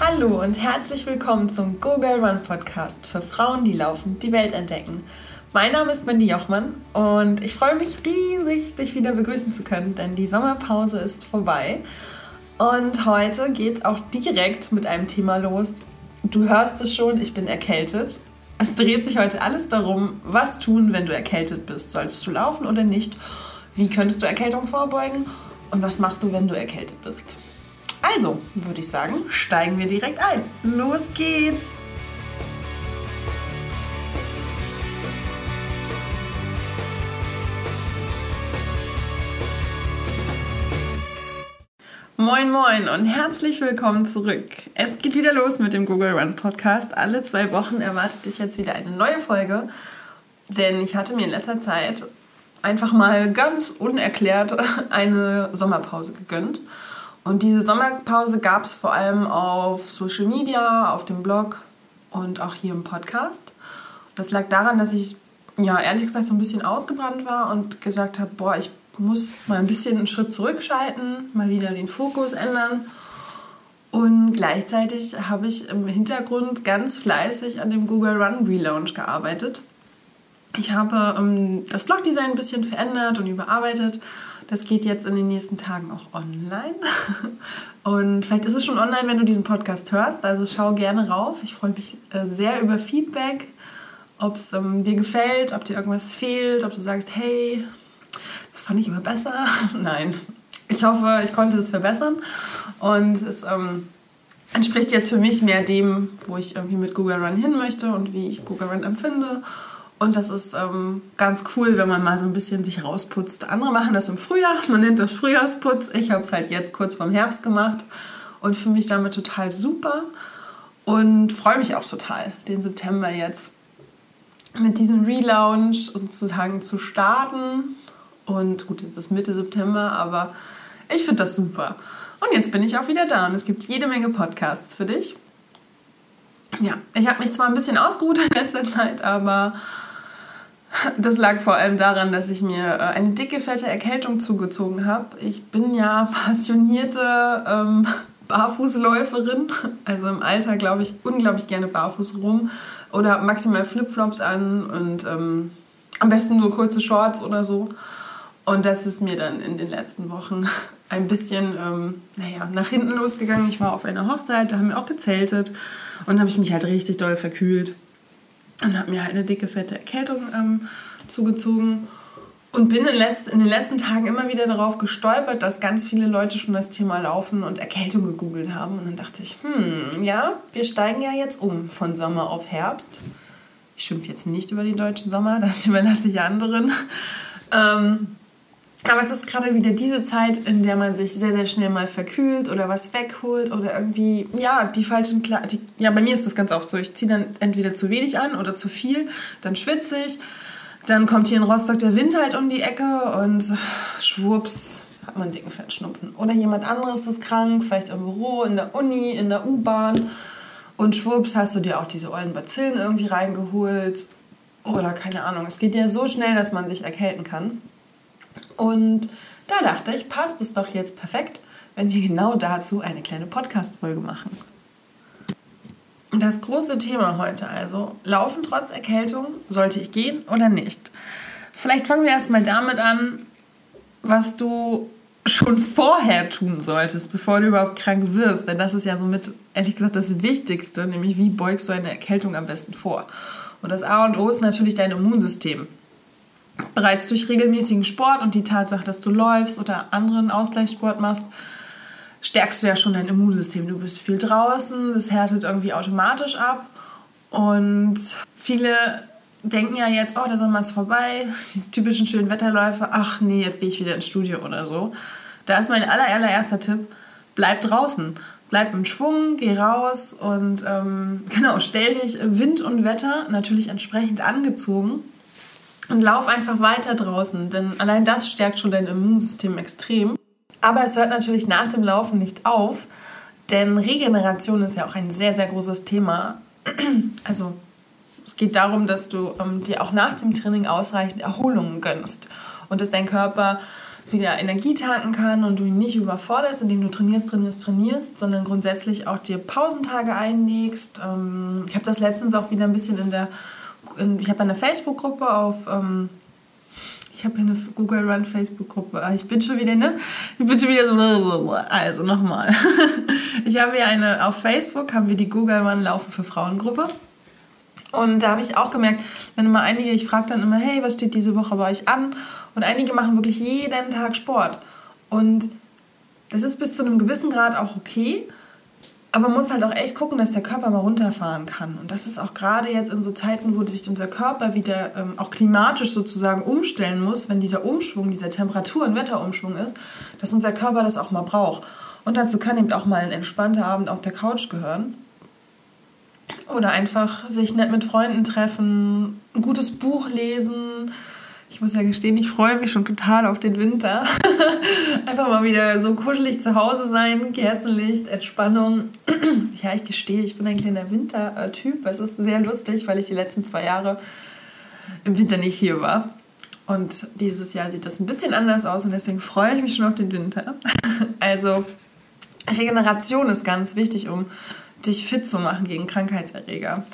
Hallo und herzlich willkommen zum Google Run Podcast für Frauen, die laufend die Welt entdecken. Mein Name ist Mandy Jochmann und ich freue mich riesig, dich wieder begrüßen zu können, denn die Sommerpause ist vorbei. Und heute geht es auch direkt mit einem Thema los. Du hörst es schon, ich bin erkältet. Es dreht sich heute alles darum, was tun, wenn du erkältet bist. Solltest du laufen oder nicht? Wie könntest du Erkältung vorbeugen? Und was machst du, wenn du erkältet bist? Also, würde ich sagen, steigen wir direkt ein. Los geht's! Moin Moin und herzlich willkommen zurück. Es geht wieder los mit dem Google Run Podcast. Alle zwei Wochen erwartet dich jetzt wieder eine neue Folge, denn ich hatte mir in letzter Zeit einfach mal ganz unerklärt eine Sommerpause gegönnt. Und diese Sommerpause gab es vor allem auf Social Media, auf dem Blog und auch hier im Podcast. Das lag daran, dass ich ja ehrlich gesagt so ein bisschen ausgebrannt war und gesagt habe, boah, ich muss mal ein bisschen einen Schritt zurückschalten, mal wieder den Fokus ändern. Und gleichzeitig habe ich im Hintergrund ganz fleißig an dem Google Run Relaunch gearbeitet. Ich habe ähm, das Blogdesign ein bisschen verändert und überarbeitet. Das geht jetzt in den nächsten Tagen auch online. Und vielleicht ist es schon online, wenn du diesen Podcast hörst. Also schau gerne rauf. Ich freue mich äh, sehr über Feedback, ob es ähm, dir gefällt, ob dir irgendwas fehlt, ob du sagst, hey, das fand ich immer besser. Nein, ich hoffe, ich konnte es verbessern. Und es ähm, entspricht jetzt für mich mehr dem, wo ich irgendwie mit Google Run hin möchte und wie ich Google Run empfinde. Und das ist ähm, ganz cool, wenn man mal so ein bisschen sich rausputzt. Andere machen das im Frühjahr, man nennt das Frühjahrsputz. Ich habe es halt jetzt kurz vorm Herbst gemacht und fühle mich damit total super und freue mich auch total, den September jetzt mit diesem Relaunch sozusagen zu starten. Und gut, jetzt ist Mitte September, aber ich finde das super. Und jetzt bin ich auch wieder da und es gibt jede Menge Podcasts für dich. Ja, ich habe mich zwar ein bisschen ausgeruht in letzter Zeit, aber das lag vor allem daran, dass ich mir äh, eine dicke, fette Erkältung zugezogen habe. Ich bin ja passionierte ähm, Barfußläuferin. Also im Alter glaube ich unglaublich gerne barfuß rum oder maximal Flipflops an und ähm, am besten nur kurze Shorts oder so. Und das ist mir dann in den letzten Wochen ein bisschen, ähm, naja, nach hinten losgegangen. Ich war auf einer Hochzeit, da haben wir auch gezeltet und habe ich mich halt richtig doll verkühlt und habe mir halt eine dicke, fette Erkältung ähm, zugezogen und bin in, letzt, in, den letzten Tagen immer wieder darauf gestolpert, dass ganz viele Leute schon das Thema Laufen und Erkältung gegoogelt haben. Und dann dachte ich, hm, ja, wir steigen ja jetzt um von Sommer auf Herbst. Ich schimpfe jetzt nicht über den deutschen Sommer, das überlasse ich anderen. Ähm, aber es ist gerade wieder diese Zeit, in der man sich sehr, sehr schnell mal verkühlt oder was wegholt oder irgendwie, ja, die falschen Kleidung. Ja, bei mir ist das ganz oft so. Ich ziehe dann entweder zu wenig an oder zu viel, dann schwitze ich. Dann kommt hier in Rostock der Wind halt um die Ecke und schwupps hat man einen dicken Fettschnupfen. Oder jemand anderes ist krank, vielleicht im Büro, in der Uni, in der U-Bahn. Und schwupps hast du dir auch diese ollen Bazillen irgendwie reingeholt. Oder keine Ahnung. Es geht ja so schnell, dass man sich erkälten kann. Und da dachte ich, passt es doch jetzt perfekt, wenn wir genau dazu eine kleine Podcast-Folge machen. Das große Thema heute also, laufen trotz Erkältung, sollte ich gehen oder nicht? Vielleicht fangen wir erstmal damit an, was du schon vorher tun solltest, bevor du überhaupt krank wirst. Denn das ist ja somit, ehrlich gesagt, das Wichtigste, nämlich wie beugst du eine Erkältung am besten vor. Und das A und O ist natürlich dein Immunsystem. Bereits durch regelmäßigen Sport und die Tatsache, dass du läufst oder anderen Ausgleichssport machst, stärkst du ja schon dein Immunsystem. Du bist viel draußen, das härtet irgendwie automatisch ab. Und viele denken ja jetzt, oh, der Sommer ist vorbei, diese typischen schönen Wetterläufe, ach nee, jetzt gehe ich wieder ins Studio oder so. Da ist mein aller, allererster Tipp, bleib draußen. Bleib im Schwung, geh raus und ähm, genau, stell dich Wind und Wetter natürlich entsprechend angezogen und lauf einfach weiter draußen, denn allein das stärkt schon dein Immunsystem extrem. Aber es hört natürlich nach dem Laufen nicht auf, denn Regeneration ist ja auch ein sehr, sehr großes Thema. Also es geht darum, dass du ähm, dir auch nach dem Training ausreichend Erholungen gönnst und dass dein Körper wieder Energie tanken kann und du ihn nicht überforderst, indem du trainierst, trainierst, trainierst, sondern grundsätzlich auch dir Pausentage einlegst. Ähm, ich habe das letztens auch wieder ein bisschen in der, ich habe eine Facebook-Gruppe auf, ähm, ich habe eine Google Run Facebook-Gruppe. Ah, ich bin schon wieder, ne? Ich bin schon wieder so, also nochmal. Ich habe ja eine, auf Facebook haben wir die Google Run Laufen für Frauen-Gruppe. Und da habe ich auch gemerkt, wenn immer einige, ich frage dann immer, hey, was steht diese Woche bei euch an? Und einige machen wirklich jeden Tag Sport. Und das ist bis zu einem gewissen Grad auch okay. Aber man muss halt auch echt gucken, dass der Körper mal runterfahren kann. Und das ist auch gerade jetzt in so Zeiten, wo sich unser Körper wieder ähm, auch klimatisch sozusagen umstellen muss, wenn dieser Umschwung, dieser Temperatur- und Wetterumschwung ist, dass unser Körper das auch mal braucht. Und dazu kann eben auch mal ein entspannter Abend auf der Couch gehören. Oder einfach sich nett mit Freunden treffen, ein gutes Buch lesen. Ich muss ja gestehen, ich freue mich schon total auf den Winter. einfach mal wieder so kuschelig zu Hause sein, Kerzenlicht, Entspannung. ja, ich gestehe, ich bin ein kleiner Wintertyp. Es ist sehr lustig, weil ich die letzten zwei Jahre im Winter nicht hier war. Und dieses Jahr sieht das ein bisschen anders aus und deswegen freue ich mich schon auf den Winter. also Regeneration ist ganz wichtig, um dich fit zu machen gegen Krankheitserreger.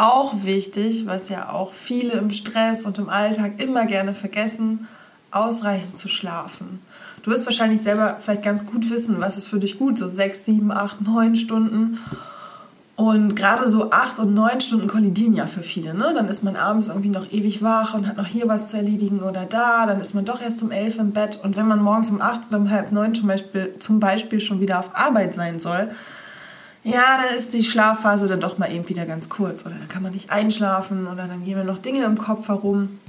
Auch wichtig, was ja auch viele im Stress und im Alltag immer gerne vergessen, ausreichend zu schlafen. Du wirst wahrscheinlich selber vielleicht ganz gut wissen, was ist für dich gut, so sechs, sieben, acht, neun Stunden. Und gerade so acht und neun Stunden kollidieren ja für viele. Ne? Dann ist man abends irgendwie noch ewig wach und hat noch hier was zu erledigen oder da. Dann ist man doch erst um elf im Bett. Und wenn man morgens um acht oder um halb neun zum Beispiel, zum Beispiel schon wieder auf Arbeit sein soll, ja, dann ist die Schlafphase dann doch mal eben wieder ganz kurz. Oder dann kann man nicht einschlafen oder dann gehen mir noch Dinge im Kopf herum.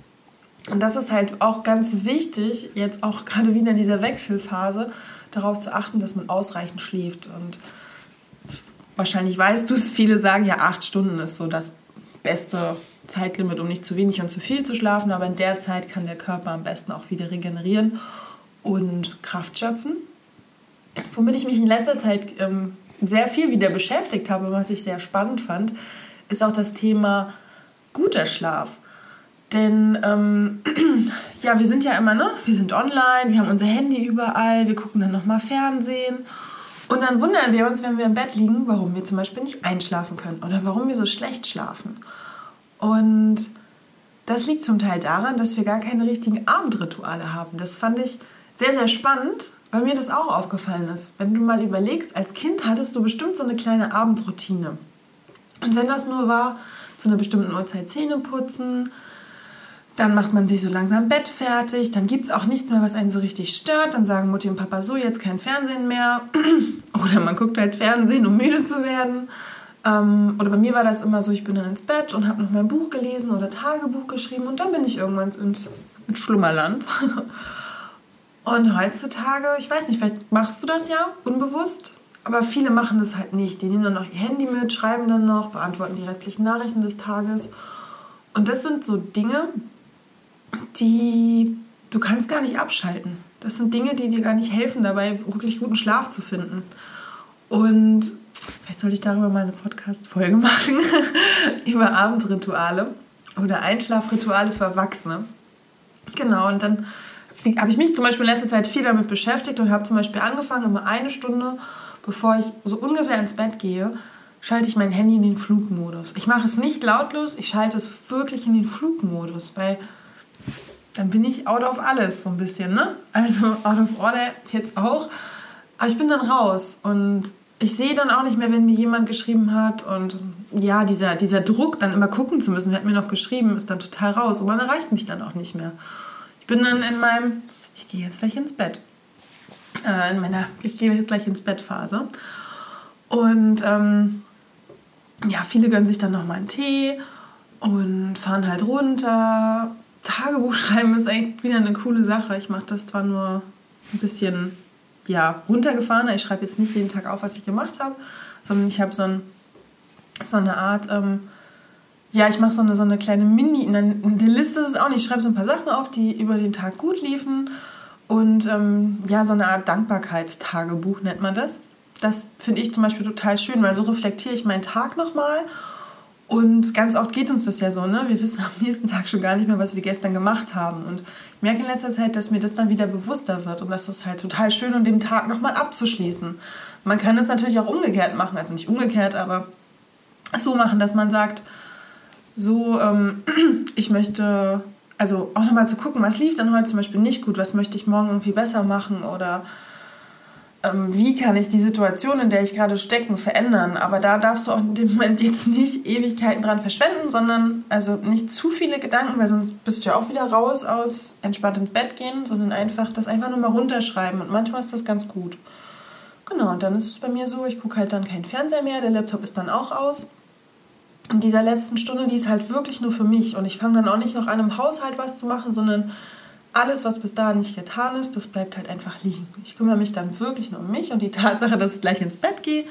Und das ist halt auch ganz wichtig, jetzt auch gerade wieder in dieser Wechselphase, darauf zu achten, dass man ausreichend schläft. Und wahrscheinlich weißt du es, viele sagen ja, acht Stunden ist so das beste Zeitlimit, um nicht zu wenig und zu viel zu schlafen. Aber in der Zeit kann der Körper am besten auch wieder regenerieren und Kraft schöpfen. Womit ich mich in letzter Zeit ähm, sehr viel wieder beschäftigt habe, was ich sehr spannend fand, ist auch das Thema guter Schlaf. Denn ähm, ja, wir sind ja immer, ne? Wir sind online, wir haben unser Handy überall, wir gucken dann nochmal Fernsehen. Und dann wundern wir uns, wenn wir im Bett liegen, warum wir zum Beispiel nicht einschlafen können oder warum wir so schlecht schlafen. Und das liegt zum Teil daran, dass wir gar keine richtigen Abendrituale haben. Das fand ich sehr, sehr spannend, weil mir das auch aufgefallen ist. Wenn du mal überlegst, als Kind hattest du bestimmt so eine kleine Abendroutine. Und wenn das nur war, zu einer bestimmten Uhrzeit Zähne putzen, dann macht man sich so langsam Bett fertig, dann gibt es auch nichts mehr, was einen so richtig stört. Dann sagen Mutti und Papa so, jetzt kein Fernsehen mehr. oder man guckt halt Fernsehen, um müde zu werden. Ähm, oder bei mir war das immer so, ich bin dann ins Bett und habe noch mein Buch gelesen oder Tagebuch geschrieben und dann bin ich irgendwann ins, ins Schlummerland. Und heutzutage, ich weiß nicht, vielleicht machst du das ja unbewusst, aber viele machen das halt nicht. Die nehmen dann noch ihr Handy mit, schreiben dann noch, beantworten die restlichen Nachrichten des Tages. Und das sind so Dinge, die du kannst gar nicht abschalten. Das sind Dinge, die dir gar nicht helfen, dabei wirklich guten Schlaf zu finden. Und vielleicht sollte ich darüber mal eine Podcast-Folge machen, über Abendrituale oder Einschlafrituale für Erwachsene. Genau, und dann habe ich mich zum Beispiel in letzter Zeit viel damit beschäftigt und habe zum Beispiel angefangen, immer eine Stunde, bevor ich so ungefähr ins Bett gehe, schalte ich mein Handy in den Flugmodus. Ich mache es nicht lautlos, ich schalte es wirklich in den Flugmodus, weil dann bin ich out of alles so ein bisschen, ne? Also out of order jetzt auch. Aber ich bin dann raus und ich sehe dann auch nicht mehr, wenn mir jemand geschrieben hat und ja, dieser, dieser Druck, dann immer gucken zu müssen, wer hat mir noch geschrieben, ist dann total raus und man erreicht mich dann auch nicht mehr bin dann in meinem, ich gehe jetzt gleich ins Bett, äh, in meiner, ich gehe jetzt gleich ins Bett Phase. Und ähm, ja, viele gönnen sich dann nochmal einen Tee und fahren halt runter. Tagebuch schreiben ist eigentlich wieder eine coole Sache. Ich mache das zwar nur ein bisschen ja, runtergefahrener. Ich schreibe jetzt nicht jeden Tag auf, was ich gemacht habe, sondern ich habe so, ein, so eine Art ähm, ja, ich mache so eine, so eine kleine Mini, in der Liste ist es auch nicht, ich schreibe so ein paar Sachen auf, die über den Tag gut liefen und ähm, ja, so eine Art Dankbarkeitstagebuch nennt man das. Das finde ich zum Beispiel total schön, weil so reflektiere ich meinen Tag nochmal Und ganz oft geht uns das ja so, ne? Wir wissen am nächsten Tag schon gar nicht mehr, was wir gestern gemacht haben. Und ich merke in letzter Zeit, dass mir das dann wieder bewusster wird und das ist halt total schön, um den Tag nochmal abzuschließen. Man kann es natürlich auch umgekehrt machen, also nicht umgekehrt, aber so machen, dass man sagt, so, ähm, ich möchte, also auch nochmal zu gucken, was lief dann heute zum Beispiel nicht gut, was möchte ich morgen irgendwie besser machen oder ähm, wie kann ich die Situation, in der ich gerade stecke, verändern. Aber da darfst du auch in dem Moment jetzt nicht Ewigkeiten dran verschwenden, sondern also nicht zu viele Gedanken, weil sonst bist du ja auch wieder raus aus entspannt ins Bett gehen, sondern einfach das einfach nur mal runterschreiben. Und manchmal ist das ganz gut. Genau, und dann ist es bei mir so, ich gucke halt dann keinen Fernseher mehr, der Laptop ist dann auch aus. In dieser letzten Stunde, die ist halt wirklich nur für mich. Und ich fange dann auch nicht noch an, im Haushalt was zu machen, sondern alles, was bis dahin nicht getan ist, das bleibt halt einfach liegen. Ich kümmere mich dann wirklich nur um mich und die Tatsache, dass ich gleich ins Bett gehe,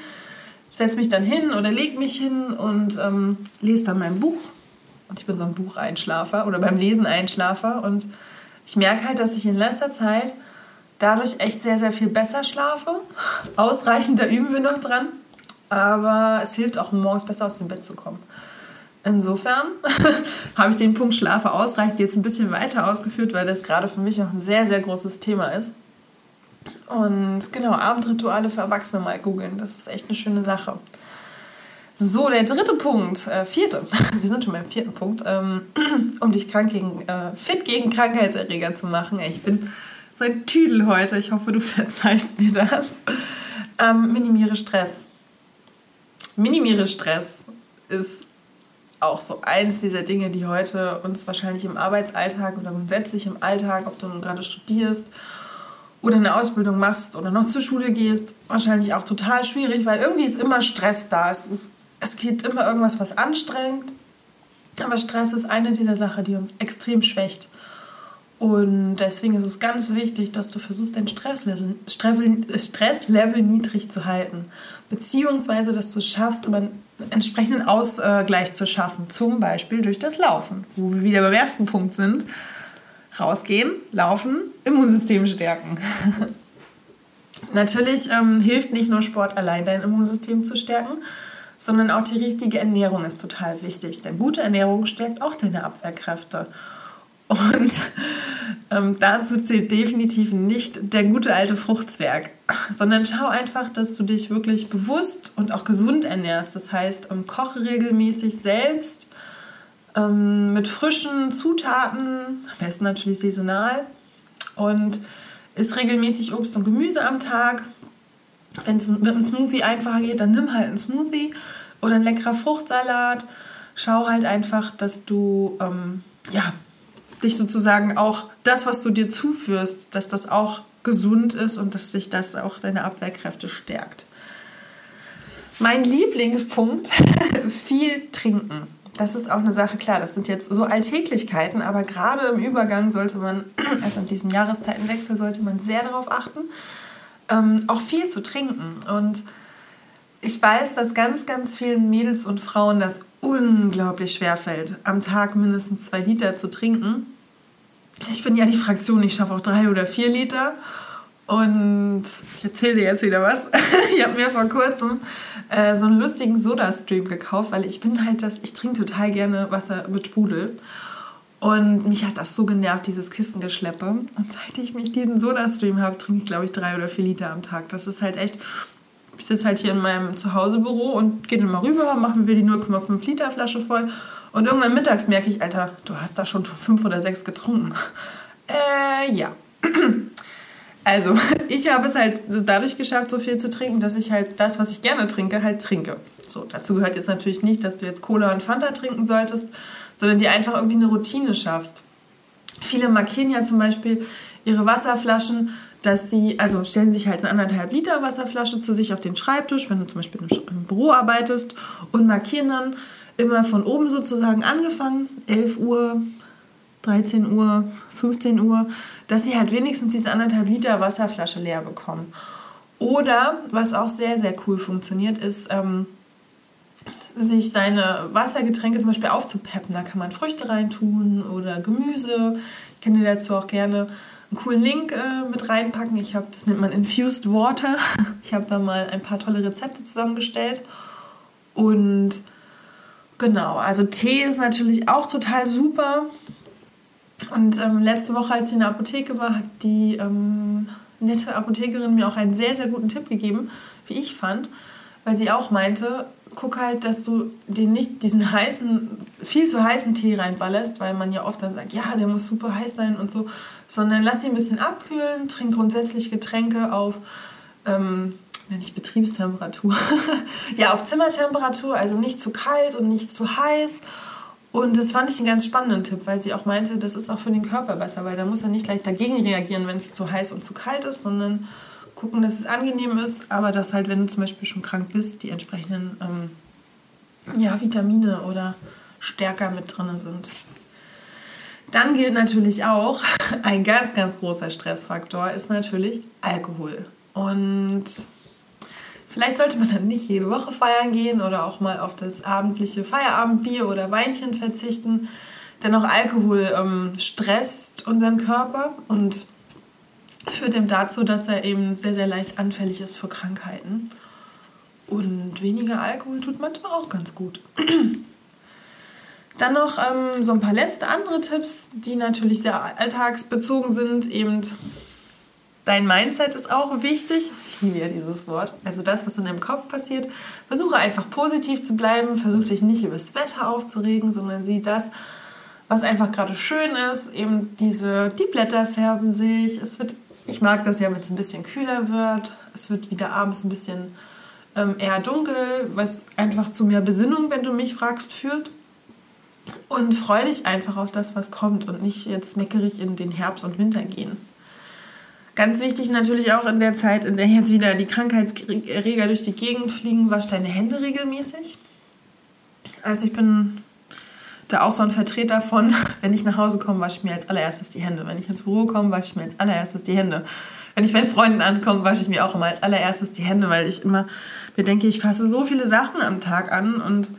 setze mich dann hin oder lege mich hin und ähm, lese dann mein Buch. Und ich bin so ein Bucheinschlafer oder beim Lesen Einschlafer. Und ich merke halt, dass ich in letzter Zeit dadurch echt sehr, sehr viel besser schlafe. Ausreichend, da üben wir noch dran. Aber es hilft auch, morgens besser aus dem Bett zu kommen. Insofern habe ich den Punkt Schlafe ausreichend jetzt ein bisschen weiter ausgeführt, weil das gerade für mich auch ein sehr, sehr großes Thema ist. Und genau, Abendrituale für Erwachsene mal googeln, das ist echt eine schöne Sache. So, der dritte Punkt, äh, vierte, wir sind schon beim vierten Punkt, ähm, um dich krank gegen, äh, fit gegen Krankheitserreger zu machen. Ich bin so ein Tüdel heute, ich hoffe, du verzeihst mir das. Ähm, minimiere Stress. Minimiere Stress ist auch so eines dieser Dinge, die heute uns wahrscheinlich im Arbeitsalltag oder grundsätzlich im Alltag, ob du nun gerade studierst oder eine Ausbildung machst oder noch zur Schule gehst, wahrscheinlich auch total schwierig, weil irgendwie ist immer Stress da. Es, ist, es geht immer irgendwas, was anstrengt. Aber Stress ist eine dieser Sachen, die uns extrem schwächt. Und deswegen ist es ganz wichtig, dass du versuchst, dein Stresslevel, Stresslevel niedrig zu halten. Beziehungsweise, dass du es schaffst, über einen entsprechenden Ausgleich zu schaffen. Zum Beispiel durch das Laufen, wo wir wieder beim ersten Punkt sind. Rausgehen, laufen, Immunsystem stärken. Natürlich ähm, hilft nicht nur Sport allein, dein Immunsystem zu stärken, sondern auch die richtige Ernährung ist total wichtig. Denn gute Ernährung stärkt auch deine Abwehrkräfte. Und ähm, dazu zählt definitiv nicht der gute alte Fruchtzwerg, sondern schau einfach, dass du dich wirklich bewusst und auch gesund ernährst. Das heißt, ähm, koche regelmäßig selbst ähm, mit frischen Zutaten, am besten natürlich saisonal und isst regelmäßig Obst und Gemüse am Tag. Wenn es mit einem Smoothie einfacher geht, dann nimm halt einen Smoothie oder einen leckerer Fruchtsalat. Schau halt einfach, dass du ähm, ja, dich sozusagen auch das, was du dir zuführst, dass das auch gesund ist und dass sich das auch deine Abwehrkräfte stärkt. Mein Lieblingspunkt, viel trinken. Das ist auch eine Sache, klar, das sind jetzt so Alltäglichkeiten, aber gerade im Übergang sollte man, also in diesem Jahreszeitenwechsel, sollte man sehr darauf achten, ähm, auch viel zu trinken. Und ich weiß, dass ganz, ganz vielen Mädels und Frauen das unglaublich schwer fällt, am Tag mindestens zwei Liter zu trinken. Ich bin ja die Fraktion, ich schaffe auch drei oder vier Liter. Und ich erzähle dir jetzt wieder was. ich habe mir vor kurzem äh, so einen lustigen Soda-Stream gekauft, weil ich bin halt das, ich trinke total gerne Wasser mit Sprudel. Und mich hat das so genervt, dieses Kissengeschleppe. Und seit ich mich diesen Soda-Stream habe, trinke ich, glaube ich, drei oder vier Liter am Tag. Das ist halt echt, ich sitze halt hier in meinem Zuhausebüro und gehe dann mal rüber, machen wir die 0,5 Liter Flasche voll. Und irgendwann mittags merke ich, Alter, du hast da schon fünf oder sechs getrunken. Äh, ja. Also, ich habe es halt dadurch geschafft, so viel zu trinken, dass ich halt das, was ich gerne trinke, halt trinke. So, dazu gehört jetzt natürlich nicht, dass du jetzt Cola und Fanta trinken solltest, sondern dir einfach irgendwie eine Routine schaffst. Viele markieren ja zum Beispiel ihre Wasserflaschen dass sie, also stellen sich halt eine anderthalb Liter Wasserflasche zu sich auf den Schreibtisch, wenn du zum Beispiel im Büro arbeitest und markieren dann immer von oben sozusagen angefangen, 11 Uhr, 13 Uhr, 15 Uhr, dass sie halt wenigstens diese anderthalb Liter Wasserflasche leer bekommen. Oder, was auch sehr, sehr cool funktioniert, ist, ähm, sich seine Wassergetränke zum Beispiel aufzupeppen. Da kann man Früchte reintun oder Gemüse. Ich kann dir dazu auch gerne einen coolen Link äh, mit reinpacken. Ich habe, das nennt man Infused Water. Ich habe da mal ein paar tolle Rezepte zusammengestellt und Genau, also Tee ist natürlich auch total super. Und ähm, letzte Woche, als ich in der Apotheke war, hat die ähm, nette Apothekerin mir auch einen sehr, sehr guten Tipp gegeben, wie ich fand, weil sie auch meinte, guck halt, dass du den nicht diesen heißen, viel zu heißen Tee reinballerst, weil man ja oft dann sagt, ja, der muss super heiß sein und so, sondern lass ihn ein bisschen abkühlen, trink grundsätzlich Getränke auf, ähm, nicht Betriebstemperatur, ja, auf Zimmertemperatur, also nicht zu kalt und nicht zu heiß und das fand ich einen ganz spannenden Tipp, weil sie auch meinte, das ist auch für den Körper besser, weil da muss er nicht gleich dagegen reagieren, wenn es zu heiß und zu kalt ist, sondern gucken, dass es angenehm ist, aber dass halt, wenn du zum Beispiel schon krank bist, die entsprechenden ähm, ja, Vitamine oder Stärker mit drin sind. Dann gilt natürlich auch, ein ganz, ganz großer Stressfaktor ist natürlich Alkohol. Und Vielleicht sollte man dann nicht jede Woche feiern gehen oder auch mal auf das abendliche Feierabendbier oder Weinchen verzichten. Denn auch Alkohol ähm, stresst unseren Körper und führt ihm dazu, dass er eben sehr, sehr leicht anfällig ist für Krankheiten. Und weniger Alkohol tut manchmal auch ganz gut. Dann noch ähm, so ein paar letzte andere Tipps, die natürlich sehr alltagsbezogen sind. Eben Dein Mindset ist auch wichtig. Ich liebe ja dieses Wort. Also das, was in deinem Kopf passiert. Versuche einfach positiv zu bleiben. Versuche dich nicht über das Wetter aufzuregen, sondern sieh das, was einfach gerade schön ist. Eben diese, die Blätter färben sich. Es wird, ich mag das ja, wenn es ein bisschen kühler wird. Es wird wieder abends ein bisschen ähm, eher dunkel, was einfach zu mehr Besinnung, wenn du mich fragst, führt. Und freu dich einfach auf das, was kommt und nicht jetzt meckerig in den Herbst und Winter gehen. Ganz wichtig natürlich auch in der Zeit, in der jetzt wieder die Krankheitserreger durch die Gegend fliegen, wasch deine Hände regelmäßig. Also ich bin da auch so ein Vertreter von, wenn ich nach Hause komme, wasche ich mir als allererstes die Hände. Wenn ich ins Büro komme, wasche ich mir als allererstes die Hände. Wenn ich bei Freunden ankomme, wasche ich mir auch immer als allererstes die Hände, weil ich immer mir denke, ich fasse so viele Sachen am Tag an und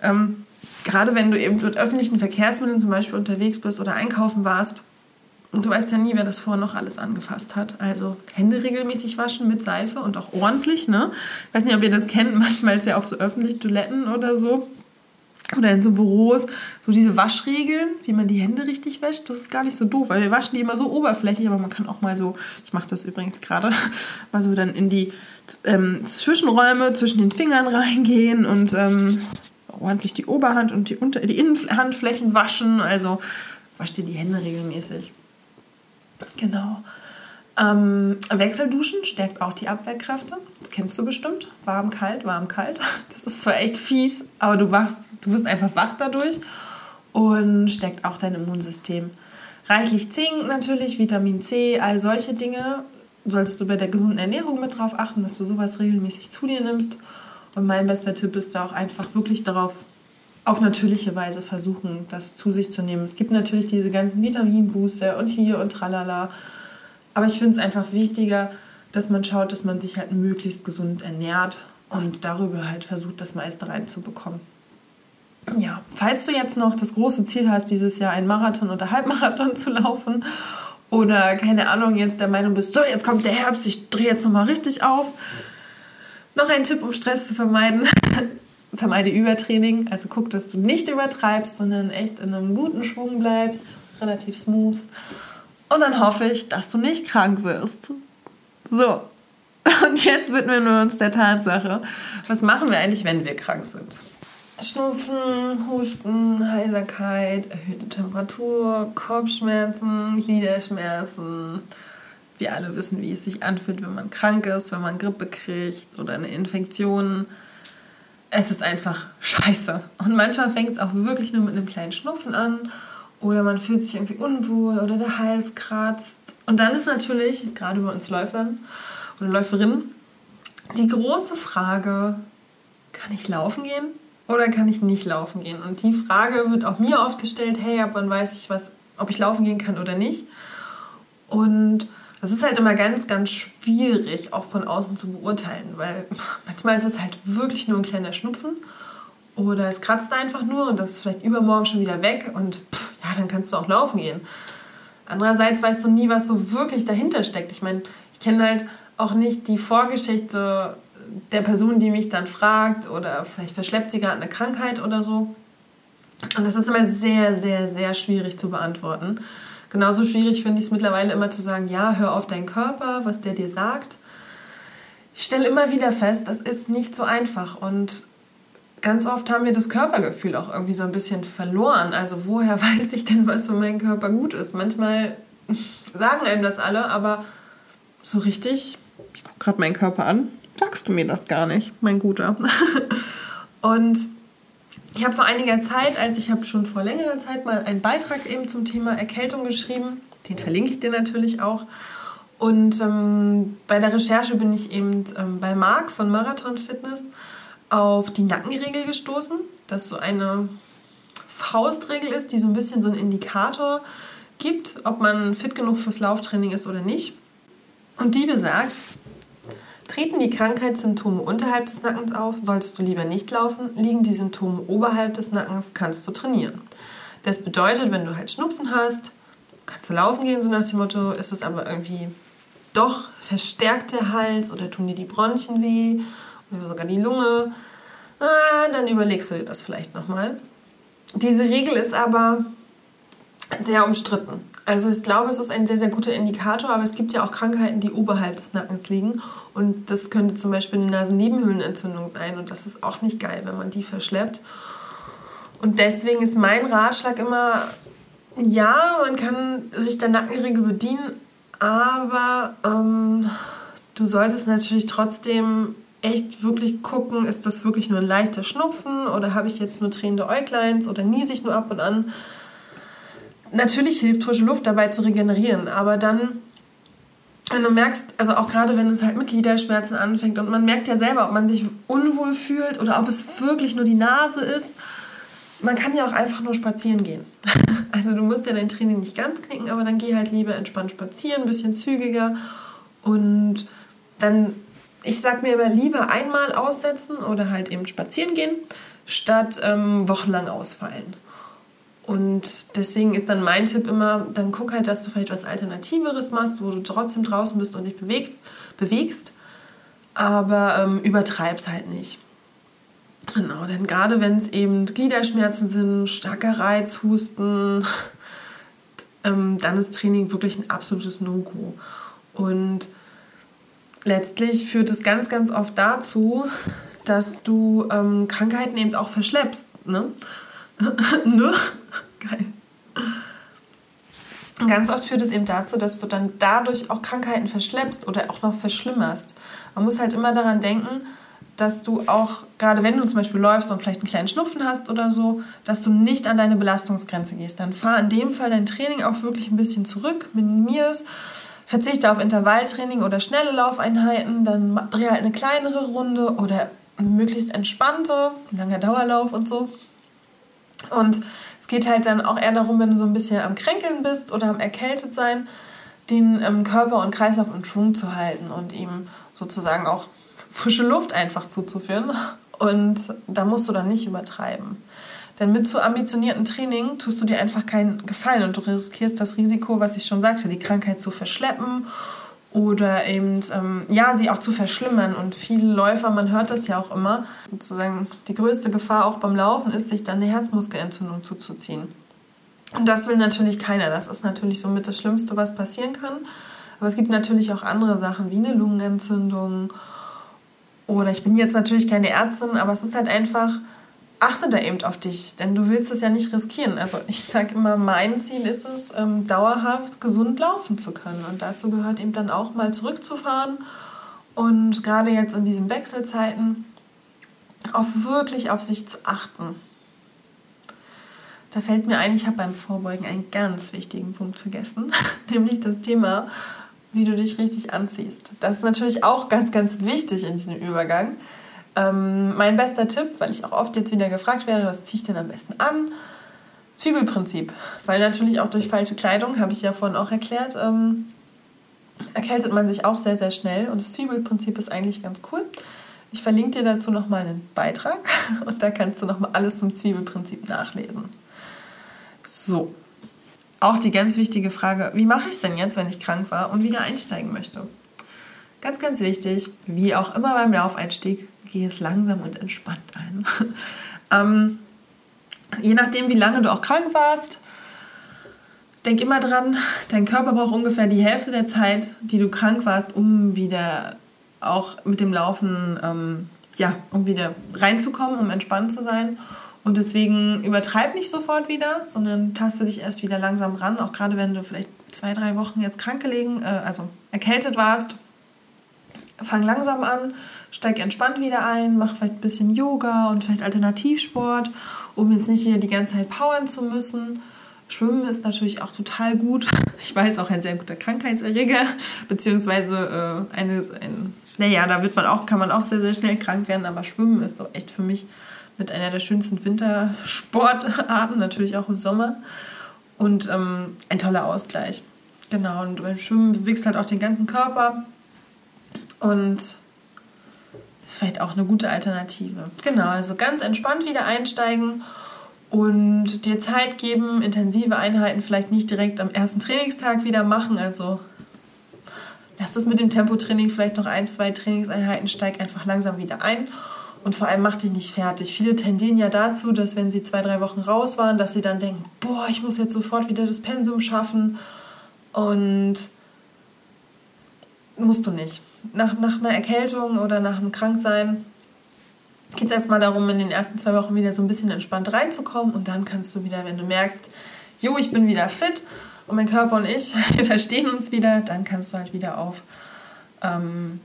ähm, gerade wenn du eben mit öffentlichen Verkehrsmitteln zum Beispiel unterwegs bist oder einkaufen warst, und du weißt ja nie, wer das vorher noch alles angefasst hat. Also Hände regelmäßig waschen mit Seife und auch ordentlich. Ne? Ich weiß nicht, ob ihr das kennt. Manchmal ist ja auf so öffentlichen Toiletten oder so oder in so Büros so diese Waschregeln, wie man die Hände richtig wäscht. Das ist gar nicht so doof, weil wir waschen die immer so oberflächlich, aber man kann auch mal so, ich mache das übrigens gerade, mal so dann in die ähm, Zwischenräume zwischen den Fingern reingehen und ähm, ordentlich die Oberhand und die, Unter die Innenhandflächen waschen. Also wasch dir die Hände regelmäßig. Genau. Ähm, Wechselduschen stärkt auch die Abwehrkräfte. Das kennst du bestimmt. Warm, kalt, warm, kalt. Das ist zwar echt fies, aber du wachst, du bist einfach wach dadurch und stärkt auch dein Immunsystem. Reichlich Zink natürlich, Vitamin C, all solche Dinge solltest du bei der gesunden Ernährung mit drauf achten, dass du sowas regelmäßig zu dir nimmst. Und mein bester Tipp ist da auch einfach wirklich darauf auf natürliche Weise versuchen, das zu sich zu nehmen. Es gibt natürlich diese ganzen Vitaminbooster und hier und tralala. Aber ich finde es einfach wichtiger, dass man schaut, dass man sich halt möglichst gesund ernährt und darüber halt versucht, das meiste reinzubekommen. Ja, falls du jetzt noch das große Ziel hast, dieses Jahr einen Marathon oder Halbmarathon zu laufen oder keine Ahnung, jetzt der Meinung bist, so, jetzt kommt der Herbst, ich drehe jetzt nochmal richtig auf. Noch ein Tipp, um Stress zu vermeiden vermeide Übertraining. Also guck, dass du nicht übertreibst, sondern echt in einem guten Schwung bleibst, relativ smooth. Und dann hoffe ich, dass du nicht krank wirst. So. Und jetzt widmen wir uns der Tatsache, was machen wir eigentlich, wenn wir krank sind? Schnupfen, Husten, Heiserkeit, erhöhte Temperatur, Kopfschmerzen, Gliederschmerzen. Wir alle wissen, wie es sich anfühlt, wenn man krank ist, wenn man Grippe kriegt oder eine Infektion es ist einfach scheiße. Und manchmal fängt es auch wirklich nur mit einem kleinen Schnupfen an oder man fühlt sich irgendwie unwohl oder der Hals kratzt. Und dann ist natürlich, gerade bei uns Läufern oder Läuferinnen, die große Frage, kann ich laufen gehen oder kann ich nicht laufen gehen? Und die Frage wird auch mir oft gestellt, hey, ab wann weiß ich was, ob ich laufen gehen kann oder nicht? Und das ist halt immer ganz, ganz schwierig, auch von außen zu beurteilen, weil manchmal ist es halt wirklich nur ein kleiner Schnupfen oder es kratzt einfach nur und das ist vielleicht übermorgen schon wieder weg und pff, ja, dann kannst du auch laufen gehen. Andererseits weißt du nie, was so wirklich dahinter steckt. Ich meine, ich kenne halt auch nicht die Vorgeschichte der Person, die mich dann fragt oder vielleicht verschleppt sie gerade eine Krankheit oder so. Und das ist immer sehr, sehr, sehr schwierig zu beantworten. Genauso schwierig finde ich es mittlerweile immer zu sagen, ja, hör auf deinen Körper, was der dir sagt. Ich stelle immer wieder fest, das ist nicht so einfach. Und ganz oft haben wir das Körpergefühl auch irgendwie so ein bisschen verloren. Also woher weiß ich denn, was für meinen Körper gut ist? Manchmal sagen einem das alle, aber so richtig, ich gucke gerade meinen Körper an, sagst du mir das gar nicht, mein Guter. Und ich habe vor einiger Zeit, als ich habe schon vor längerer Zeit mal einen Beitrag eben zum Thema Erkältung geschrieben, den verlinke ich dir natürlich auch. Und ähm, bei der Recherche bin ich eben ähm, bei Marc von Marathon Fitness auf die Nackenregel gestoßen, das so eine Faustregel ist, die so ein bisschen so einen Indikator gibt, ob man fit genug fürs Lauftraining ist oder nicht. Und die besagt, Treten die Krankheitssymptome unterhalb des Nackens auf, solltest du lieber nicht laufen. Liegen die Symptome oberhalb des Nackens, kannst du trainieren. Das bedeutet, wenn du halt Schnupfen hast, kannst du laufen gehen, so nach dem Motto, ist es aber irgendwie doch verstärkt der Hals oder tun dir die Bronchien weh oder sogar die Lunge, ah, dann überlegst du dir das vielleicht nochmal. Diese Regel ist aber sehr umstritten. Also ich glaube, es ist ein sehr, sehr guter Indikator, aber es gibt ja auch Krankheiten, die oberhalb des Nackens liegen. Und das könnte zum Beispiel eine Nasennebenhöhlenentzündung sein. Und das ist auch nicht geil, wenn man die verschleppt. Und deswegen ist mein Ratschlag immer, ja, man kann sich der Nackenregel bedienen, aber ähm, du solltest natürlich trotzdem echt wirklich gucken, ist das wirklich nur ein leichter Schnupfen oder habe ich jetzt nur tränende Äugleins oder niese ich nur ab und an natürlich hilft frische Luft dabei zu regenerieren, aber dann, wenn du merkst, also auch gerade wenn es halt mit Gliederschmerzen anfängt und man merkt ja selber, ob man sich unwohl fühlt oder ob es wirklich nur die Nase ist, man kann ja auch einfach nur spazieren gehen. Also du musst ja dein Training nicht ganz knicken, aber dann geh halt lieber entspannt spazieren, ein bisschen zügiger und dann, ich sag mir immer lieber einmal aussetzen oder halt eben spazieren gehen, statt ähm, wochenlang ausfallen. Und deswegen ist dann mein Tipp immer, dann guck halt, dass du vielleicht was Alternativeres machst, wo du trotzdem draußen bist und dich bewegt, bewegst, aber ähm, übertreib's halt nicht. Genau, denn gerade wenn es eben Gliederschmerzen sind, starker Reiz, Husten, ähm, dann ist Training wirklich ein absolutes No-Go. Und letztlich führt es ganz, ganz oft dazu, dass du ähm, Krankheiten eben auch verschleppst. Ne? ne? Geil. Ganz oft führt es eben dazu, dass du dann dadurch auch Krankheiten verschleppst oder auch noch verschlimmerst. Man muss halt immer daran denken, dass du auch, gerade wenn du zum Beispiel läufst und vielleicht einen kleinen Schnupfen hast oder so, dass du nicht an deine Belastungsgrenze gehst. Dann fahr in dem Fall dein Training auch wirklich ein bisschen zurück, minimier es, verzichte auf Intervalltraining oder schnelle Laufeinheiten, dann dreh halt eine kleinere Runde oder möglichst entspannte, langer Dauerlauf und so. Und es geht halt dann auch eher darum, wenn du so ein bisschen am Kränkeln bist oder am Erkältet sein, den ähm, Körper und Kreislauf in Schwung zu halten und ihm sozusagen auch frische Luft einfach zuzuführen. Und da musst du dann nicht übertreiben. Denn mit zu ambitionierten Training tust du dir einfach keinen Gefallen und du riskierst das Risiko, was ich schon sagte, die Krankheit zu verschleppen oder eben ähm, ja, sie auch zu verschlimmern. Und viele Läufer, man hört das ja auch immer, sozusagen die größte Gefahr auch beim Laufen ist, sich dann eine Herzmuskelentzündung zuzuziehen. Und das will natürlich keiner. Das ist natürlich somit das Schlimmste, was passieren kann. Aber es gibt natürlich auch andere Sachen wie eine Lungenentzündung. Oder ich bin jetzt natürlich keine Ärztin, aber es ist halt einfach achte da eben auf dich, denn du willst es ja nicht riskieren. Also ich sage immer, mein Ziel ist es, ähm, dauerhaft gesund laufen zu können. Und dazu gehört eben dann auch mal zurückzufahren und gerade jetzt in diesen Wechselzeiten auch wirklich auf sich zu achten. Da fällt mir ein, ich habe beim Vorbeugen einen ganz wichtigen Punkt vergessen, nämlich das Thema, wie du dich richtig anziehst. Das ist natürlich auch ganz, ganz wichtig in diesem Übergang. Ähm, mein bester Tipp, weil ich auch oft jetzt wieder gefragt werde, was ziehe ich denn am besten an? Zwiebelprinzip. Weil natürlich auch durch falsche Kleidung, habe ich ja vorhin auch erklärt, ähm, erkältet man sich auch sehr, sehr schnell. Und das Zwiebelprinzip ist eigentlich ganz cool. Ich verlinke dir dazu nochmal einen Beitrag und da kannst du nochmal alles zum Zwiebelprinzip nachlesen. So, auch die ganz wichtige Frage, wie mache ich es denn jetzt, wenn ich krank war und wieder einsteigen möchte? Ganz, ganz wichtig, wie auch immer beim Laufeinstieg, gehe es langsam und entspannt ein. ähm, Je nachdem, wie lange du auch krank warst, denk immer dran, dein Körper braucht ungefähr die Hälfte der Zeit, die du krank warst, um wieder auch mit dem Laufen, ähm, ja, um wieder reinzukommen, um entspannt zu sein. Und deswegen übertreib nicht sofort wieder, sondern taste dich erst wieder langsam ran, auch gerade wenn du vielleicht zwei, drei Wochen jetzt krank gelegen, äh, also erkältet warst. Fang langsam an, steig entspannt wieder ein, mach vielleicht ein bisschen Yoga und vielleicht Alternativsport, um jetzt nicht hier die ganze Zeit powern zu müssen. Schwimmen ist natürlich auch total gut. Ich weiß, auch ein sehr guter Krankheitserreger, beziehungsweise äh, eine, ein, naja, da wird man auch, kann man auch sehr, sehr schnell krank werden, aber Schwimmen ist so echt für mich mit einer der schönsten Wintersportarten, natürlich auch im Sommer. Und ähm, ein toller Ausgleich. Genau, und beim Schwimmen bewegst halt auch den ganzen Körper und ist vielleicht auch eine gute Alternative. Genau, also ganz entspannt wieder einsteigen und dir Zeit geben, intensive Einheiten vielleicht nicht direkt am ersten Trainingstag wieder machen. Also lass es mit dem Tempotraining vielleicht noch ein, zwei Trainingseinheiten, steig einfach langsam wieder ein und vor allem mach dich nicht fertig. Viele tendieren ja dazu, dass wenn sie zwei, drei Wochen raus waren, dass sie dann denken, boah, ich muss jetzt sofort wieder das Pensum schaffen und musst du nicht. Nach, nach einer Erkältung oder nach einem Kranksein geht es erstmal darum, in den ersten zwei Wochen wieder so ein bisschen entspannt reinzukommen und dann kannst du wieder, wenn du merkst, jo, ich bin wieder fit und mein Körper und ich, wir verstehen uns wieder, dann kannst du halt wieder auf, ähm,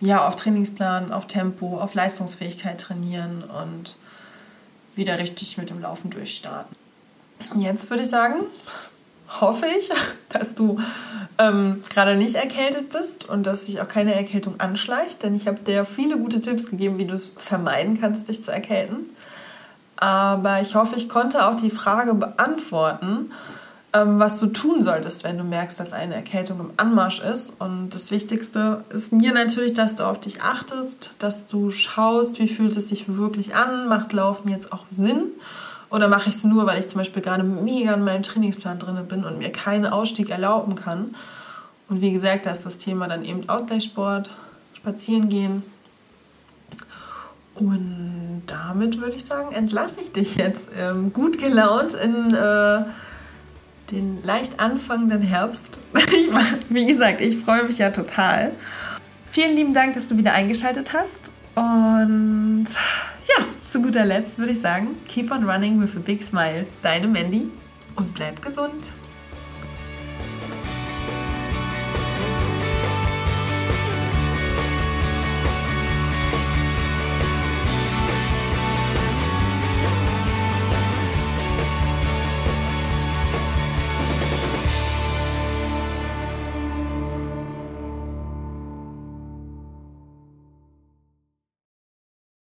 ja, auf Trainingsplan, auf Tempo, auf Leistungsfähigkeit trainieren und wieder richtig mit dem Laufen durchstarten. Jetzt würde ich sagen, hoffe ich, dass du ähm, gerade nicht erkältet bist und dass sich auch keine Erkältung anschleicht, denn ich habe dir viele gute Tipps gegeben, wie du es vermeiden kannst, dich zu erkälten. Aber ich hoffe, ich konnte auch die Frage beantworten, ähm, was du tun solltest, wenn du merkst, dass eine Erkältung im Anmarsch ist. Und das Wichtigste ist mir natürlich, dass du auf dich achtest, dass du schaust, wie fühlt es sich wirklich an, macht Laufen jetzt auch Sinn oder mache ich es nur, weil ich zum Beispiel gerade mega in meinem Trainingsplan drin bin und mir keinen Ausstieg erlauben kann? Und wie gesagt, da ist das Thema dann eben Ausgleichssport, spazieren gehen. Und damit würde ich sagen, entlasse ich dich jetzt ähm, gut gelaunt in äh, den leicht anfangenden Herbst. wie gesagt, ich freue mich ja total. Vielen lieben Dank, dass du wieder eingeschaltet hast. Und ja, zu guter Letzt würde ich sagen, keep on running with a big smile. Deine Mandy und bleib gesund.